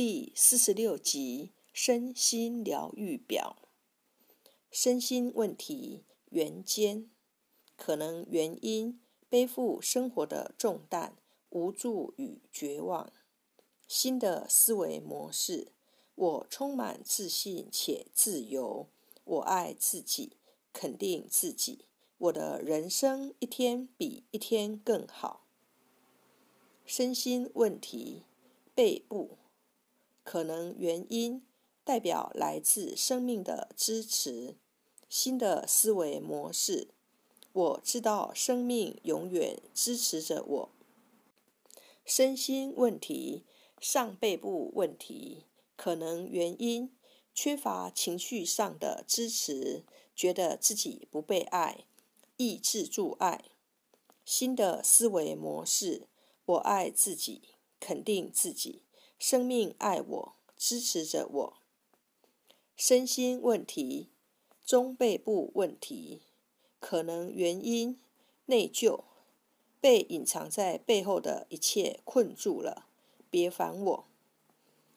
第四十六集身心疗愈表。身心问题原间，可能原因背负生活的重担，无助与绝望。新的思维模式，我充满自信且自由。我爱自己，肯定自己。我的人生一天比一天更好。身心问题背部。可能原因代表来自生命的支持，新的思维模式。我知道生命永远支持着我。身心问题上背部问题，可能原因缺乏情绪上的支持，觉得自己不被爱，抑制住爱。新的思维模式，我爱自己，肯定自己。生命爱我，支持着我。身心问题，中背部问题，可能原因内疚，被隐藏在背后的一切困住了。别烦我。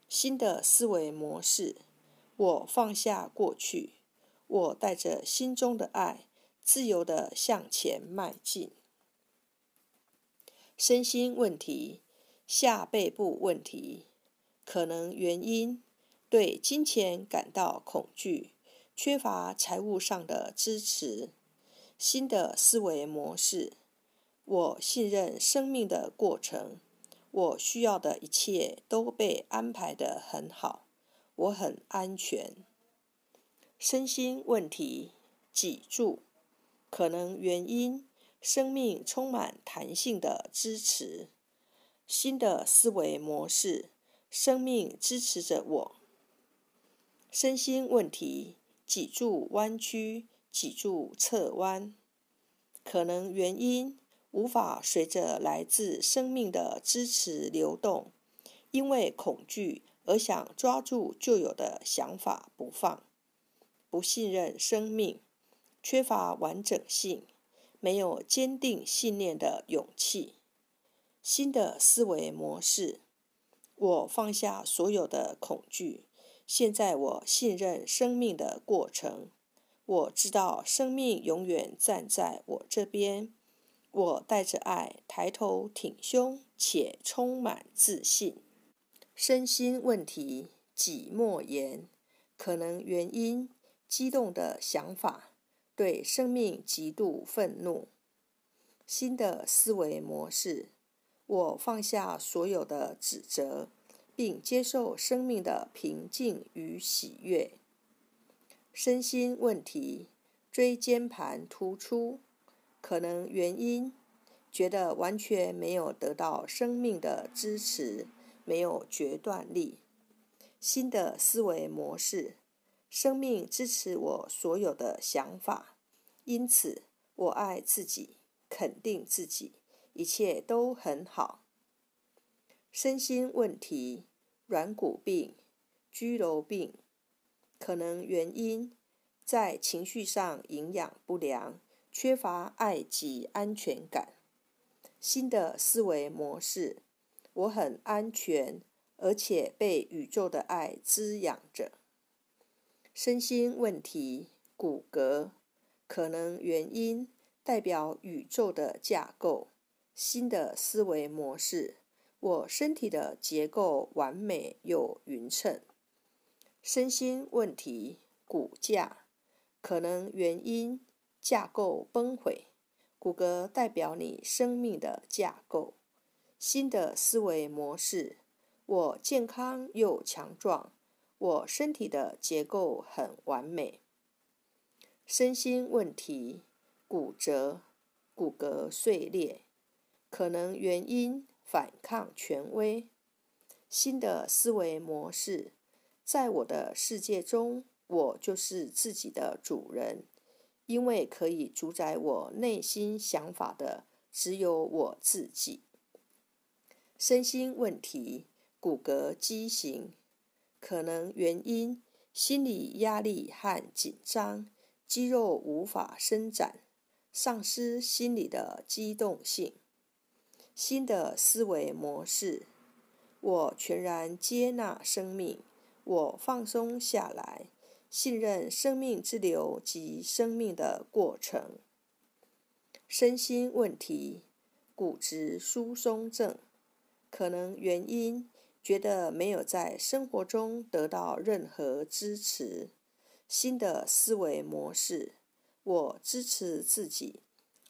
新的思维模式，我放下过去，我带着心中的爱，自由的向前迈进。身心问题，下背部问题。可能原因对金钱感到恐惧，缺乏财务上的支持。新的思维模式，我信任生命的过程，我需要的一切都被安排得很好，我很安全。身心问题脊柱，可能原因生命充满弹性的支持。新的思维模式。生命支持着我。身心问题：脊柱弯曲、脊柱侧弯，可能原因无法随着来自生命的支持流动，因为恐惧而想抓住旧有的想法不放，不信任生命，缺乏完整性，没有坚定信念的勇气。新的思维模式。我放下所有的恐惧，现在我信任生命的过程。我知道生命永远站在我这边。我带着爱抬头挺胸，且充满自信。身心问题己莫言，可能原因激动的想法，对生命极度愤怒。新的思维模式。我放下所有的指责，并接受生命的平静与喜悦。身心问题，椎间盘突出，可能原因觉得完全没有得到生命的支持，没有决断力。新的思维模式，生命支持我所有的想法，因此我爱自己，肯定自己。一切都很好。身心问题，软骨病、居留病，可能原因在情绪上营养不良，缺乏爱及安全感。新的思维模式，我很安全，而且被宇宙的爱滋养着。身心问题，骨骼，可能原因代表宇宙的架构。新的思维模式，我身体的结构完美又匀称。身心问题，骨架可能原因架构崩毁，骨骼代表你生命的架构。新的思维模式，我健康又强壮，我身体的结构很完美。身心问题，骨折，骨骼碎裂。可能原因反抗权威，新的思维模式，在我的世界中，我就是自己的主人，因为可以主宰我内心想法的只有我自己。身心问题，骨骼畸形，可能原因心理压力和紧张，肌肉无法伸展，丧失心理的机动性。新的思维模式，我全然接纳生命，我放松下来，信任生命之流及生命的过程。身心问题，骨质疏松症，可能原因觉得没有在生活中得到任何支持。新的思维模式，我支持自己。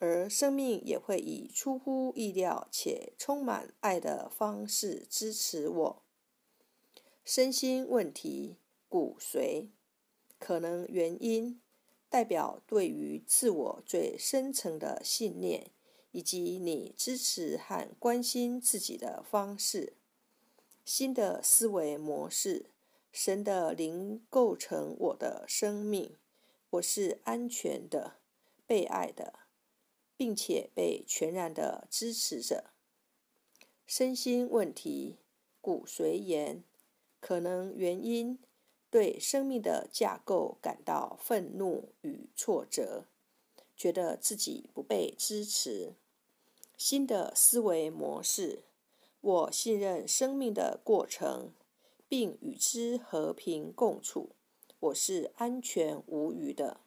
而生命也会以出乎意料且充满爱的方式支持我。身心问题，骨髓，可能原因代表对于自我最深层的信念，以及你支持和关心自己的方式。新的思维模式，神的灵构成我的生命，我是安全的，被爱的。并且被全然的支持着。身心问题，骨髓炎，可能原因对生命的架构感到愤怒与挫折，觉得自己不被支持。新的思维模式，我信任生命的过程，并与之和平共处，我是安全无虞的。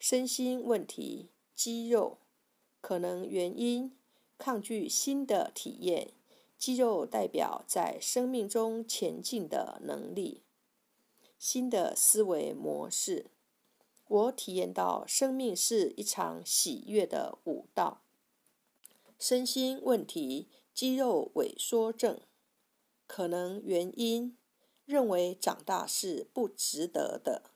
身心问题。肌肉可能原因抗拒新的体验。肌肉代表在生命中前进的能力。新的思维模式，我体验到生命是一场喜悦的舞蹈。身心问题，肌肉萎缩症，可能原因认为长大是不值得的。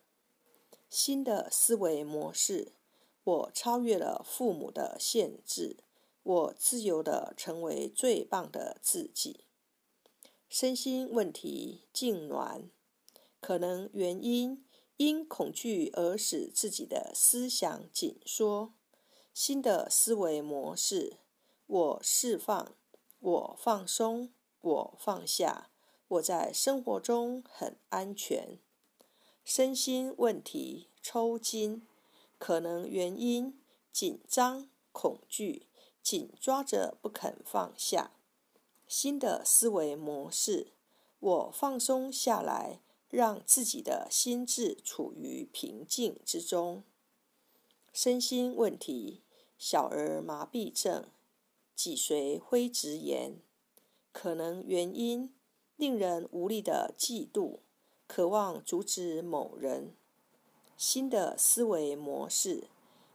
新的思维模式。我超越了父母的限制，我自由的成为最棒的自己。身心问题痉挛，可能原因因恐惧而使自己的思想紧缩。新的思维模式，我释放，我放松，我放下，我在生活中很安全。身心问题抽筋。可能原因：紧张、恐惧，紧抓着不肯放下。新的思维模式，我放松下来，让自己的心智处于平静之中。身心问题：小儿麻痹症、脊髓灰质炎。可能原因：令人无力的嫉妒，渴望阻止某人。新的思维模式，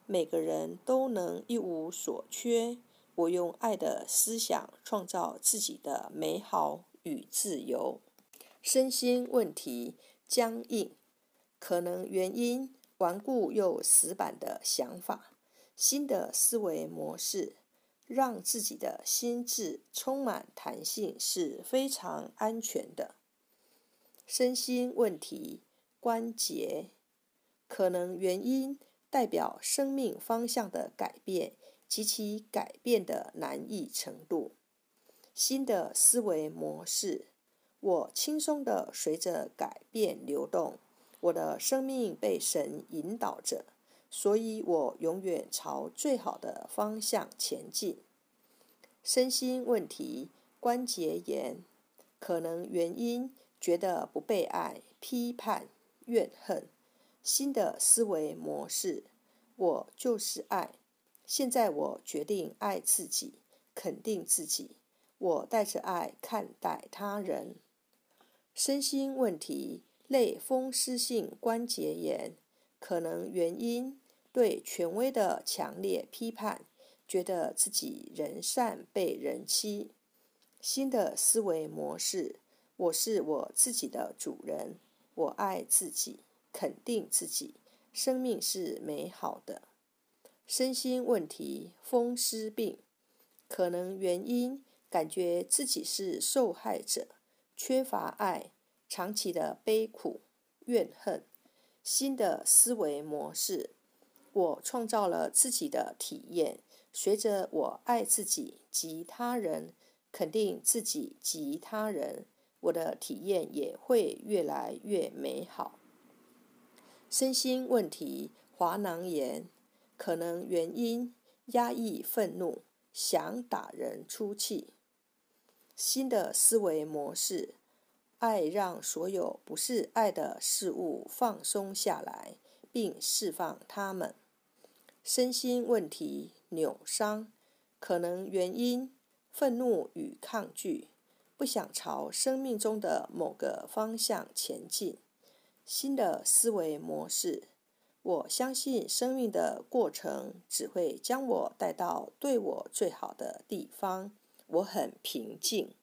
每个人都能一无所缺。我用爱的思想创造自己的美好与自由。身心问题僵硬，可能原因顽固又死板的想法。新的思维模式，让自己的心智充满弹性是非常安全的。身心问题关节。可能原因代表生命方向的改变及其改变的难易程度。新的思维模式，我轻松的随着改变流动。我的生命被神引导着，所以我永远朝最好的方向前进。身心问题关节炎，可能原因觉得不被爱、批判、怨恨。新的思维模式，我就是爱。现在我决定爱自己，肯定自己。我带着爱看待他人。身心问题，类风湿性关节炎，可能原因对权威的强烈批判，觉得自己人善被人欺。新的思维模式，我是我自己的主人，我爱自己。肯定自己，生命是美好的。身心问题，风湿病，可能原因感觉自己是受害者，缺乏爱，长期的悲苦、怨恨。新的思维模式，我创造了自己的体验。随着我爱自己及他人，肯定自己及他人，我的体验也会越来越美好。身心问题，滑囊炎，可能原因压抑愤怒，想打人出气。新的思维模式，爱让所有不是爱的事物放松下来，并释放它们。身心问题扭伤，可能原因愤怒与抗拒，不想朝生命中的某个方向前进。新的思维模式，我相信生命的过程只会将我带到对我最好的地方。我很平静。